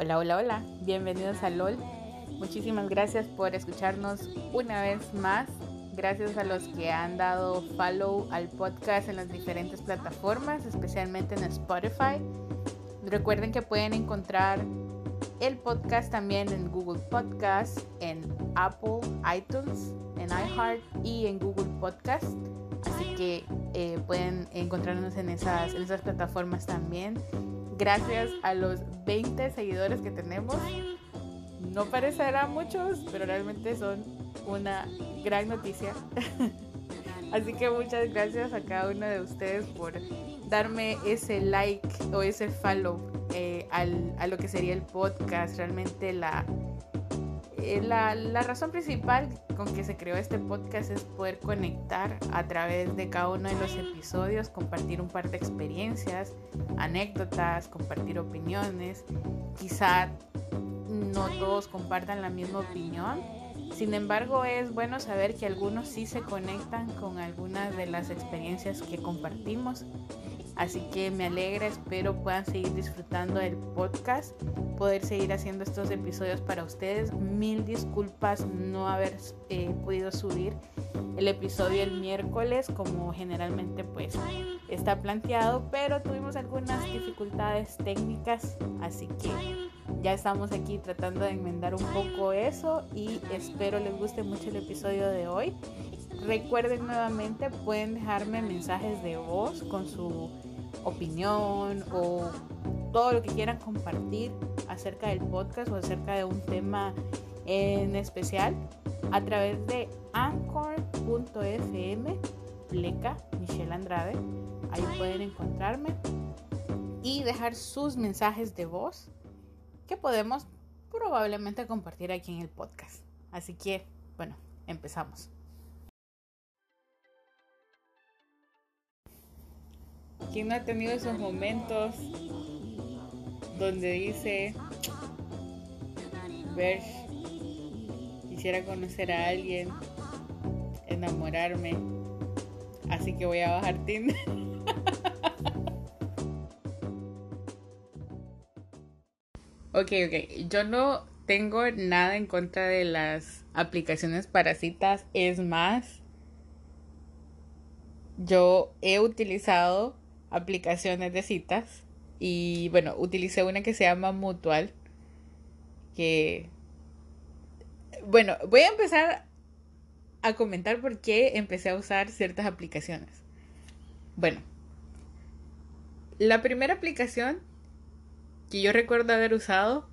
Hola, hola, hola. Bienvenidos a LOL. Muchísimas gracias por escucharnos una vez más. Gracias a los que han dado follow al podcast en las diferentes plataformas, especialmente en Spotify. Recuerden que pueden encontrar el podcast también en Google Podcast, en Apple, iTunes, en iHeart y en Google Podcast. Así que eh, pueden encontrarnos en esas, en esas plataformas también. Gracias a los 20 seguidores que tenemos. No parecerán muchos, pero realmente son una gran noticia. Así que muchas gracias a cada uno de ustedes por darme ese like o ese follow eh, al, a lo que sería el podcast. Realmente la, eh, la, la, razón principal con que se creó este podcast es poder conectar a través de cada uno de los episodios, compartir un par de experiencias, anécdotas, compartir opiniones. Quizá no todos compartan la misma opinión. Sin embargo, es bueno saber que algunos sí se conectan con algunas de las experiencias que compartimos Así que me alegra, espero puedan seguir disfrutando del podcast, poder seguir haciendo estos episodios para ustedes. Mil disculpas no haber eh, podido subir el episodio el miércoles como generalmente pues está planteado, pero tuvimos algunas dificultades técnicas, así que ya estamos aquí tratando de enmendar un poco eso y espero les guste mucho el episodio de hoy. Recuerden nuevamente, pueden dejarme mensajes de voz con su opinión o todo lo que quieran compartir acerca del podcast o acerca de un tema en especial a través de anchor.fm pleca Michelle Andrade ahí pueden encontrarme y dejar sus mensajes de voz que podemos probablemente compartir aquí en el podcast así que bueno empezamos ¿Quién no ha tenido esos momentos donde dice, ver, quisiera conocer a alguien, enamorarme, así que voy a bajar Tinder? Ok, ok, yo no tengo nada en contra de las aplicaciones para citas, es más, yo he utilizado aplicaciones de citas. Y bueno, utilicé una que se llama Mutual. Que... Bueno, voy a empezar a comentar por qué empecé a usar ciertas aplicaciones. Bueno, la primera aplicación que yo recuerdo haber usado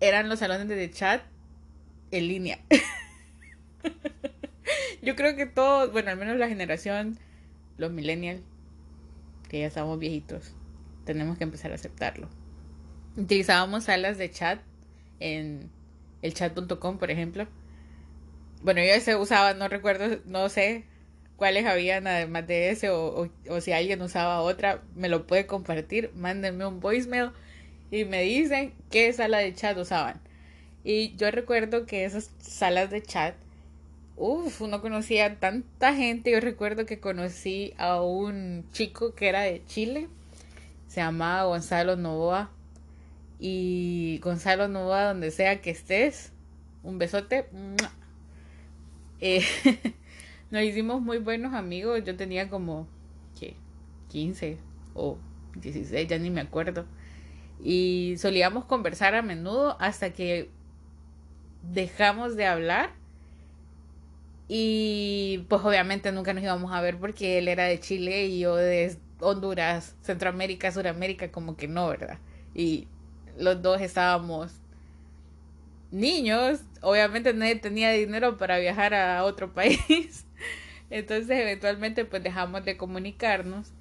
eran los salones de chat en línea. yo creo que todos, bueno, al menos la generación, los millennials, que ya estamos viejitos, tenemos que empezar a aceptarlo. Utilizábamos salas de chat en el chat.com, por ejemplo. Bueno, yo ese usaba, no recuerdo, no sé cuáles habían además de ese o, o, si alguien usaba otra, me lo puede compartir, mándenme un voicemail y me dicen qué sala de chat usaban. Y yo recuerdo que esas salas de chat Uf, uno conocía tanta gente. Yo recuerdo que conocí a un chico que era de Chile. Se llamaba Gonzalo Novoa. Y Gonzalo Novoa, donde sea que estés, un besote. nos hicimos muy buenos amigos. Yo tenía como, ¿qué? 15 o 16, ya ni me acuerdo. Y solíamos conversar a menudo hasta que dejamos de hablar y pues obviamente nunca nos íbamos a ver porque él era de Chile y yo de Honduras, Centroamérica, Suramérica, como que no, ¿verdad? Y los dos estábamos niños, obviamente nadie tenía dinero para viajar a otro país. Entonces eventualmente pues dejamos de comunicarnos.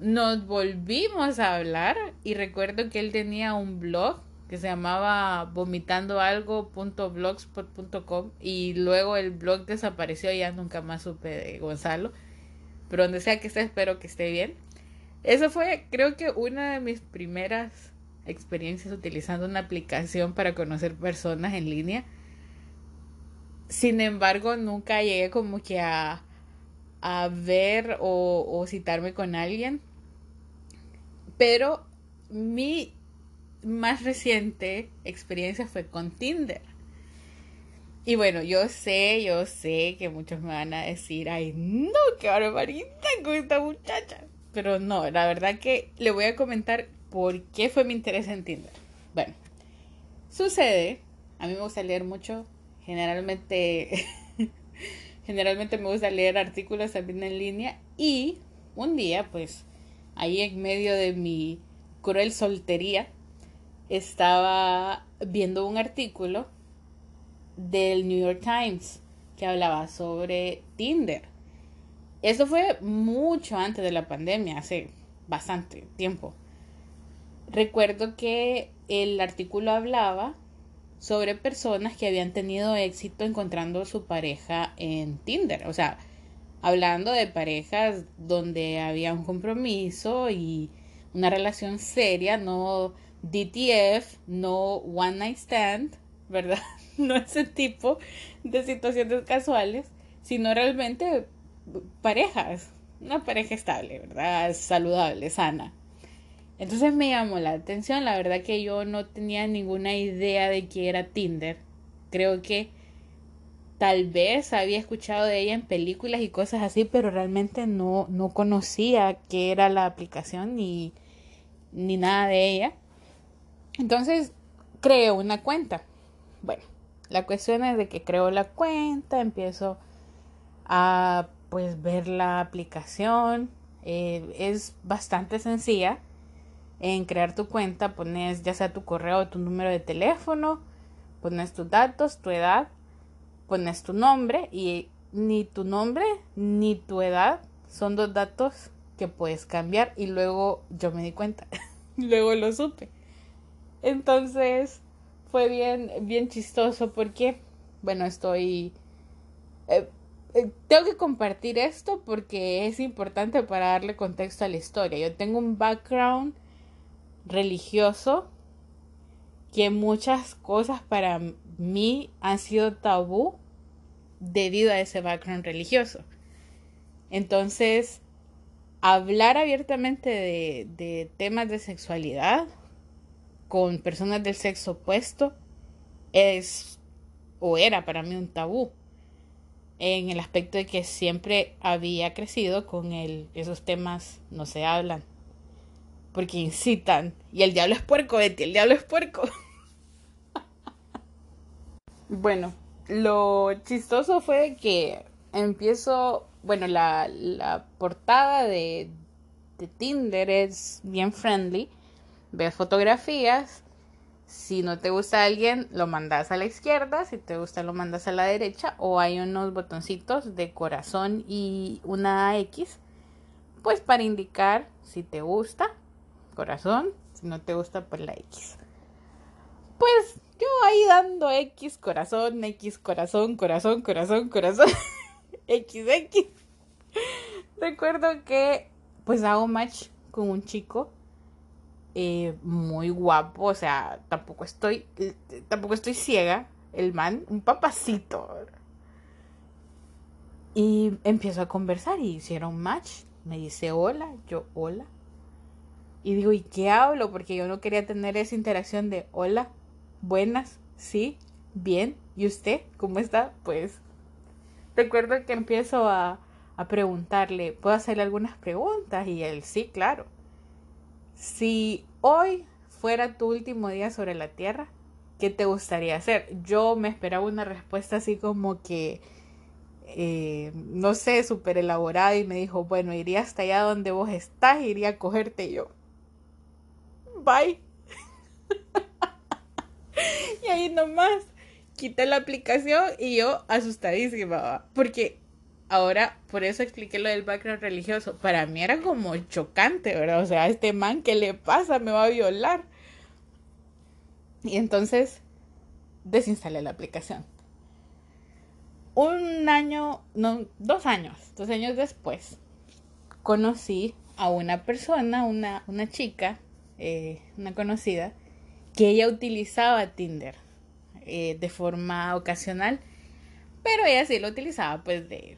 Nos volvimos a hablar y recuerdo que él tenía un blog que se llamaba vomitandoalgo.blogspot.com y luego el blog desapareció y ya nunca más supe de Gonzalo. Pero donde sea que esté, espero que esté bien. Eso fue, creo que una de mis primeras experiencias utilizando una aplicación para conocer personas en línea. Sin embargo, nunca llegué como que a, a ver o citarme con alguien. Pero mi más reciente experiencia fue con Tinder. Y bueno, yo sé, yo sé que muchos me van a decir, ay, no, qué barbaridad con esta muchacha. Pero no, la verdad que le voy a comentar por qué fue mi interés en Tinder. Bueno, sucede, a mí me gusta leer mucho, generalmente, generalmente me gusta leer artículos también en línea y un día, pues, ahí en medio de mi cruel soltería, estaba viendo un artículo del New York Times que hablaba sobre Tinder. Eso fue mucho antes de la pandemia, hace bastante tiempo. Recuerdo que el artículo hablaba sobre personas que habían tenido éxito encontrando su pareja en Tinder. O sea, hablando de parejas donde había un compromiso y una relación seria, no DTF, no One Night Stand, ¿verdad? No ese tipo de situaciones casuales, sino realmente parejas, una pareja estable, ¿verdad? Saludable, sana. Entonces me llamó la atención, la verdad que yo no tenía ninguna idea de qué era Tinder. Creo que tal vez había escuchado de ella en películas y cosas así, pero realmente no, no conocía qué era la aplicación ni, ni nada de ella. Entonces creé una cuenta. Bueno, la cuestión es de que creo la cuenta, empiezo a pues ver la aplicación. Eh, es bastante sencilla. En crear tu cuenta pones ya sea tu correo o tu número de teléfono, pones tus datos, tu edad, pones tu nombre y ni tu nombre ni tu edad son dos datos que puedes cambiar y luego yo me di cuenta, luego lo supe. Entonces fue bien, bien chistoso porque, bueno, estoy... Eh, eh, tengo que compartir esto porque es importante para darle contexto a la historia. Yo tengo un background religioso que muchas cosas para mí han sido tabú debido a ese background religioso. Entonces, hablar abiertamente de, de temas de sexualidad con personas del sexo opuesto es o era para mí un tabú en el aspecto de que siempre había crecido con el, esos temas no se hablan porque incitan. Y el diablo es puerco, Betty, el diablo es puerco. bueno, lo chistoso fue que empiezo, bueno, la, la portada de, de Tinder es bien friendly, ves fotografías, si no te gusta alguien, lo mandas a la izquierda, si te gusta, lo mandas a la derecha, o hay unos botoncitos de corazón y una X, pues para indicar si te gusta, corazón, si no te gusta, pues la X. Pues yo ahí dando X, corazón, X, corazón, corazón, corazón, corazón, X, X. Recuerdo que pues hago match con un chico eh, muy guapo, o sea, tampoco estoy, tampoco estoy ciega, el man, un papacito. Y empiezo a conversar y hicieron match. Me dice hola, yo hola. Y digo, ¿y qué hablo? Porque yo no quería tener esa interacción de hola, buenas, sí, bien. ¿Y usted cómo está? Pues recuerdo que empiezo a, a preguntarle, ¿puedo hacerle algunas preguntas? Y él, sí, claro. Si hoy fuera tu último día sobre la Tierra, ¿qué te gustaría hacer? Yo me esperaba una respuesta así como que, eh, no sé, súper elaborada y me dijo, bueno, iría hasta allá donde vos estás, iría a cogerte yo. Bye. y ahí nomás quité la aplicación y yo asustadísima, porque ahora, por eso expliqué lo del background religioso. Para mí era como chocante, ¿verdad? O sea, este man, ¿qué le pasa? Me va a violar. Y entonces desinstalé la aplicación. Un año, no, dos años, dos años después, conocí a una persona, una, una chica, eh, una conocida, que ella utilizaba Tinder eh, de forma ocasional, pero ella sí lo utilizaba pues de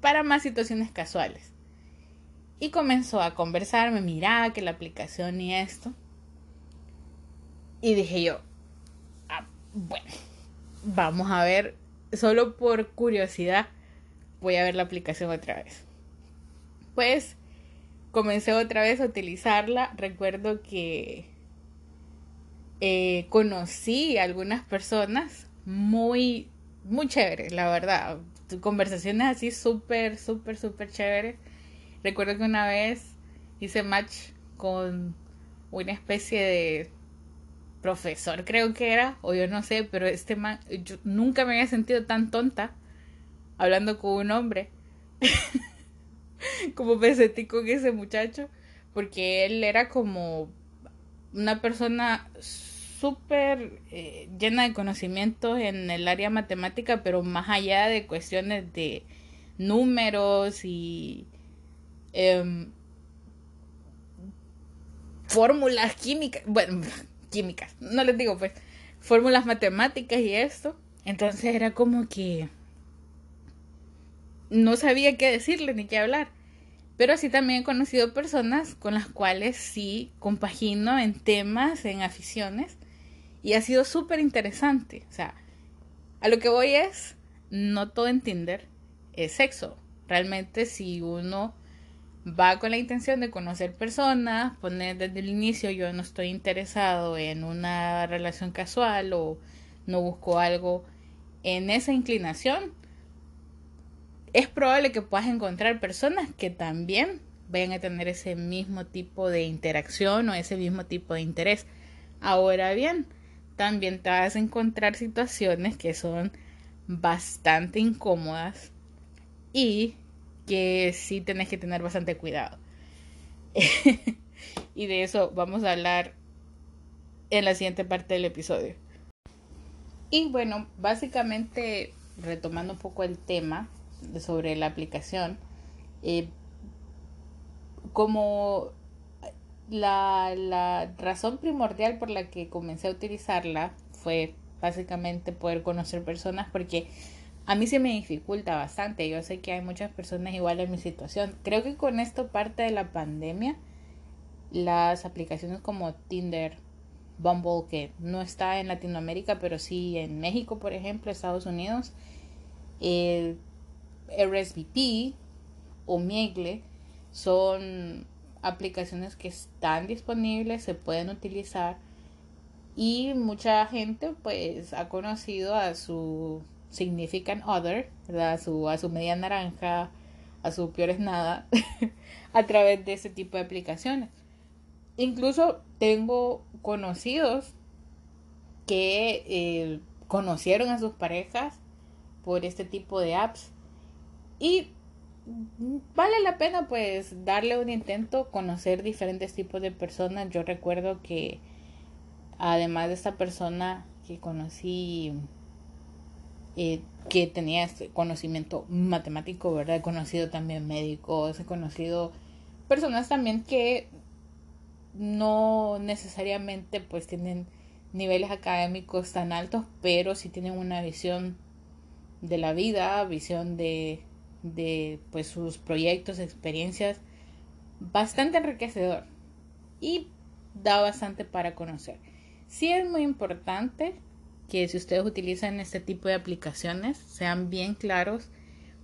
para más situaciones casuales. Y comenzó a conversarme, mira que la aplicación y esto. Y dije yo, ah, bueno, vamos a ver, solo por curiosidad, voy a ver la aplicación otra vez. Pues comencé otra vez a utilizarla. Recuerdo que eh, conocí a algunas personas muy, muy chéveres, la verdad. Conversaciones así súper, súper, súper chéveres. Recuerdo que una vez hice match con una especie de profesor, creo que era, o yo no sé, pero este man, yo nunca me había sentido tan tonta hablando con un hombre. como me con ese muchacho, porque él era como una persona súper eh, llena de conocimientos en el área matemática, pero más allá de cuestiones de números y em, fórmulas químicas, bueno, químicas, no les digo pues, fórmulas matemáticas y esto. Entonces era como que no sabía qué decirle ni qué hablar. Pero sí también he conocido personas con las cuales sí compagino en temas, en aficiones. Y ha sido súper interesante. O sea, a lo que voy es, no todo en Tinder es sexo. Realmente si uno va con la intención de conocer personas, poner desde el inicio yo no estoy interesado en una relación casual o no busco algo en esa inclinación, es probable que puedas encontrar personas que también vayan a tener ese mismo tipo de interacción o ese mismo tipo de interés. Ahora bien, también te vas a encontrar situaciones que son bastante incómodas y que sí tenés que tener bastante cuidado. y de eso vamos a hablar en la siguiente parte del episodio. Y bueno, básicamente retomando un poco el tema, sobre la aplicación. Eh, como la, la razón primordial por la que comencé a utilizarla fue básicamente poder conocer personas porque a mí se me dificulta bastante. Yo sé que hay muchas personas igual en mi situación. Creo que con esto parte de la pandemia, las aplicaciones como Tinder, Bumble, que no está en Latinoamérica, pero sí en México, por ejemplo, Estados Unidos, eh, RSVP o Miegle son aplicaciones que están disponibles, se pueden utilizar y mucha gente pues ha conocido a su significant other, A su, a su media naranja, a su peor es nada, a través de ese tipo de aplicaciones. Incluso tengo conocidos que eh, conocieron a sus parejas por este tipo de apps y vale la pena pues darle un intento, conocer diferentes tipos de personas. Yo recuerdo que además de esta persona que conocí, eh, que tenía este conocimiento matemático, ¿verdad? He conocido también médicos, he conocido personas también que no necesariamente pues tienen niveles académicos tan altos, pero sí tienen una visión de la vida, visión de de pues sus proyectos, experiencias, bastante enriquecedor y da bastante para conocer. Sí es muy importante que si ustedes utilizan este tipo de aplicaciones sean bien claros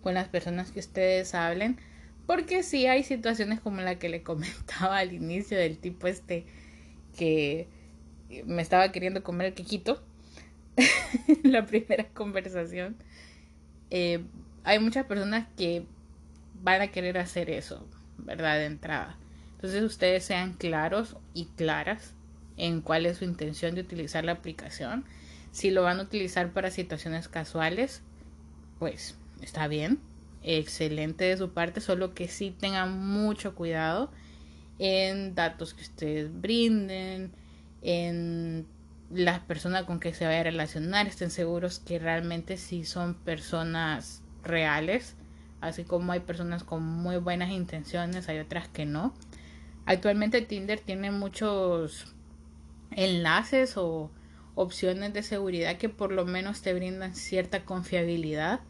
con las personas que ustedes hablen, porque si hay situaciones como la que le comentaba al inicio del tipo este que me estaba queriendo comer el quequito la primera conversación. Eh, hay muchas personas que van a querer hacer eso, ¿verdad? De entrada. Entonces ustedes sean claros y claras en cuál es su intención de utilizar la aplicación. Si lo van a utilizar para situaciones casuales, pues está bien, excelente de su parte, solo que sí tengan mucho cuidado en datos que ustedes brinden, en las personas con que se vaya a relacionar, estén seguros que realmente sí son personas reales, así como hay personas con muy buenas intenciones, hay otras que no. Actualmente Tinder tiene muchos enlaces o opciones de seguridad que por lo menos te brindan cierta confiabilidad.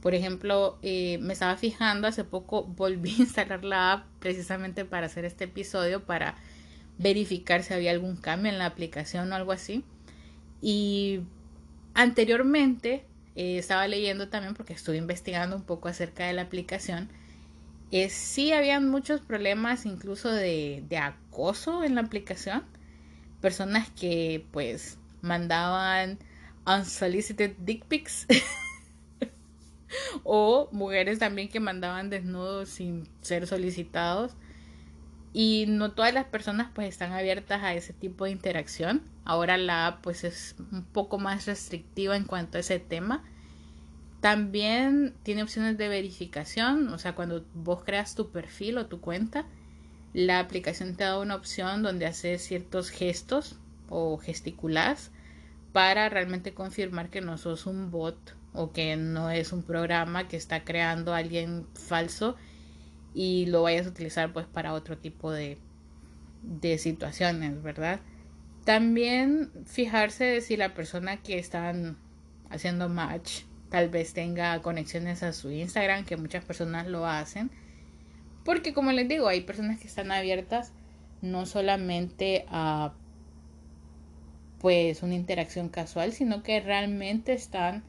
Por ejemplo, eh, me estaba fijando hace poco, volví a instalar la app precisamente para hacer este episodio, para verificar si había algún cambio en la aplicación o algo así. Y anteriormente eh, estaba leyendo también porque estuve investigando un poco acerca de la aplicación. Eh, sí habían muchos problemas incluso de, de acoso en la aplicación. Personas que pues mandaban unsolicited dick pics. o mujeres también que mandaban desnudos sin ser solicitados. Y no todas las personas pues están abiertas a ese tipo de interacción. Ahora la app pues es un poco más restrictiva en cuanto a ese tema. También tiene opciones de verificación, o sea, cuando vos creas tu perfil o tu cuenta, la aplicación te da una opción donde haces ciertos gestos o gesticulas para realmente confirmar que no sos un bot o que no es un programa que está creando alguien falso y lo vayas a utilizar pues para otro tipo de, de situaciones, ¿verdad? También fijarse si la persona que están haciendo match tal vez tenga conexiones a su Instagram, que muchas personas lo hacen. Porque como les digo, hay personas que están abiertas no solamente a pues una interacción casual, sino que realmente están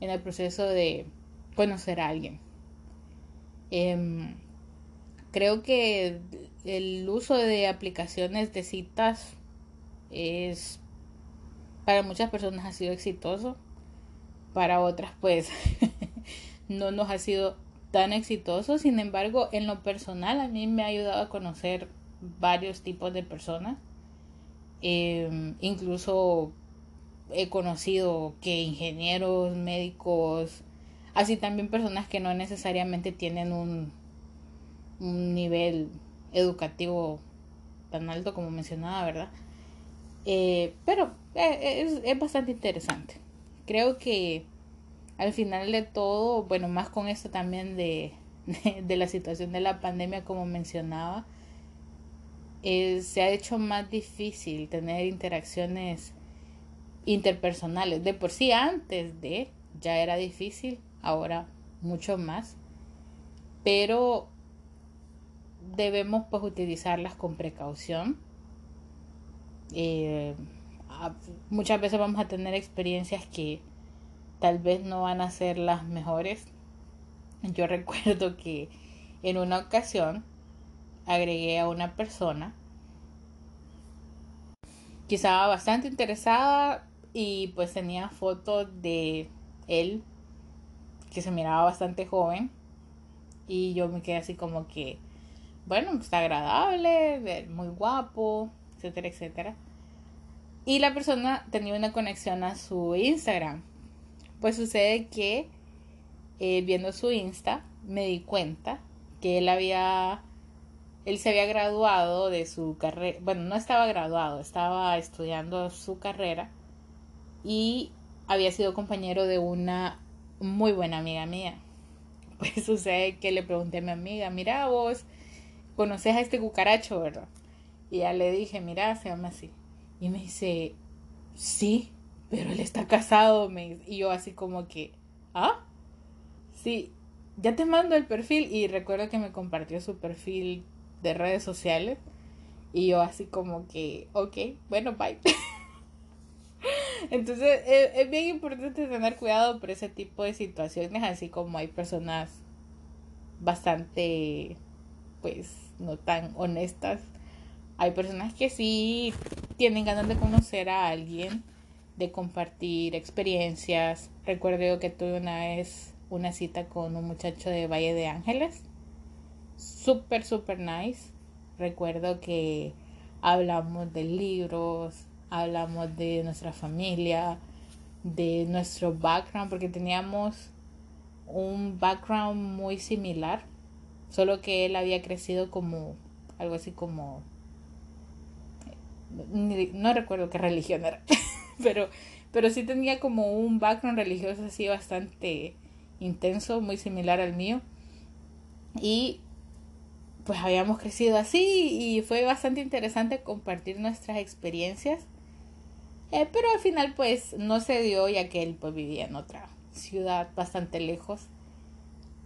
en el proceso de conocer a alguien. Em, creo que el uso de aplicaciones de citas es para muchas personas ha sido exitoso, para otras pues no nos ha sido tan exitoso, sin embargo en lo personal a mí me ha ayudado a conocer varios tipos de personas. Em, incluso he conocido que ingenieros, médicos, así también personas que no necesariamente tienen un, un nivel educativo tan alto como mencionaba, ¿verdad? Eh, pero eh, es, es, bastante interesante. Creo que al final de todo, bueno, más con esto también de, de la situación de la pandemia, como mencionaba, se ha hecho más difícil tener interacciones interpersonales. De por sí antes de ya era difícil, ahora mucho más. Pero debemos pues utilizarlas con precaución. Eh, muchas veces vamos a tener experiencias que tal vez no van a ser las mejores. Yo recuerdo que en una ocasión agregué a una persona que estaba bastante interesada y pues tenía fotos de él que se miraba bastante joven y yo me quedé así como que bueno está agradable muy guapo etcétera etcétera y la persona tenía una conexión a su Instagram pues sucede que eh, viendo su Insta me di cuenta que él había él se había graduado de su carrera, bueno, no estaba graduado, estaba estudiando su carrera y había sido compañero de una muy buena amiga mía. Pues sucede que le pregunté a mi amiga, mira vos, conoces a este cucaracho, ¿verdad? Y ya le dije, mira, se llama así. Y me dice, sí, pero él está casado. Me... Y yo así como que, ¿ah? Sí, ya te mando el perfil. Y recuerdo que me compartió su perfil de redes sociales. Y yo así como que, ok, bueno, bye. Entonces es, bien importante tener cuidado por ese tipo de situaciones, así como hay personas bastante, pues, no tan honestas. Hay personas que sí tienen ganas de conocer a alguien, de compartir experiencias. Recuerdo que tuve una vez una cita con un muchacho de Valle de Ángeles súper, súper nice. Recuerdo que hablamos de libros, hablamos de nuestra familia, de nuestro background, porque teníamos un background muy similar, solo que él había crecido como algo así como no recuerdo qué religión era, pero pero sí tenía como un background religioso así bastante intenso, muy similar al mío. Y pues habíamos crecido así y fue bastante interesante compartir nuestras experiencias. Eh, pero al final pues no se dio ya que él pues vivía en otra ciudad bastante lejos.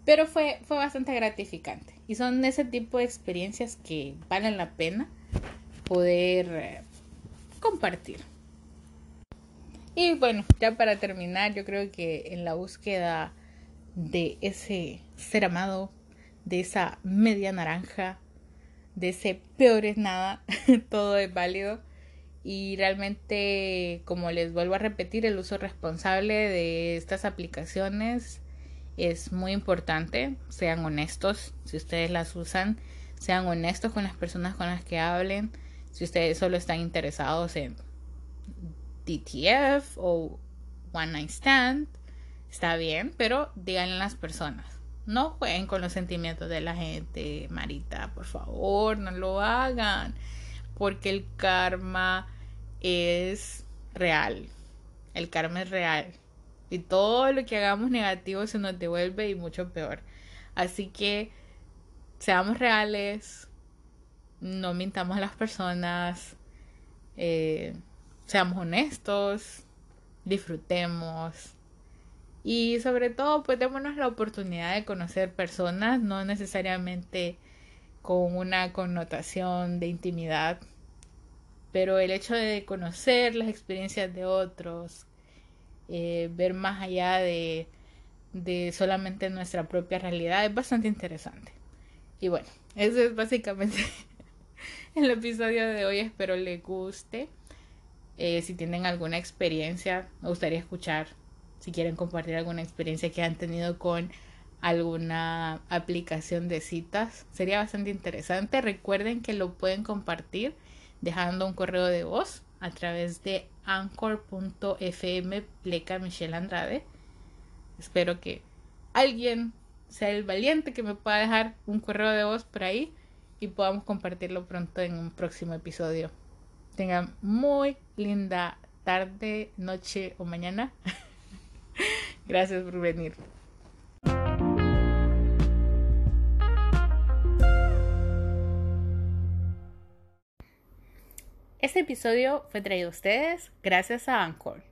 Pero fue, fue bastante gratificante. Y son ese tipo de experiencias que valen la pena poder eh, compartir. Y bueno, ya para terminar, yo creo que en la búsqueda de ese ser amado, de esa media naranja, de ese peor es nada, todo es válido. Y realmente, como les vuelvo a repetir, el uso responsable de estas aplicaciones es muy importante. Sean honestos si ustedes las usan. Sean honestos con las personas con las que hablen. Si ustedes solo están interesados en DTF o One Night Stand, está bien, pero díganle a las personas. No jueguen con los sentimientos de la gente, Marita, por favor, no lo hagan. Porque el karma es real. El karma es real. Y todo lo que hagamos negativo se nos devuelve y mucho peor. Así que seamos reales, no mintamos a las personas, eh, seamos honestos, disfrutemos y sobre todo pues démonos la oportunidad de conocer personas, no necesariamente con una connotación de intimidad, pero el hecho de conocer las experiencias de otros, eh, ver más allá de, de solamente nuestra propia realidad es bastante interesante. Y bueno, eso es básicamente el episodio de hoy. Espero les guste. Eh, si tienen alguna experiencia, me gustaría escuchar. Si quieren compartir alguna experiencia que han tenido con alguna aplicación de citas, sería bastante interesante. Recuerden que lo pueden compartir dejando un correo de voz a través de anchor.fm pleca Michelle Andrade. Espero que alguien sea el valiente que me pueda dejar un correo de voz por ahí y podamos compartirlo pronto en un próximo episodio. Tengan muy linda tarde, noche o mañana. Gracias por venir. Este episodio fue traído a ustedes gracias a Anchor.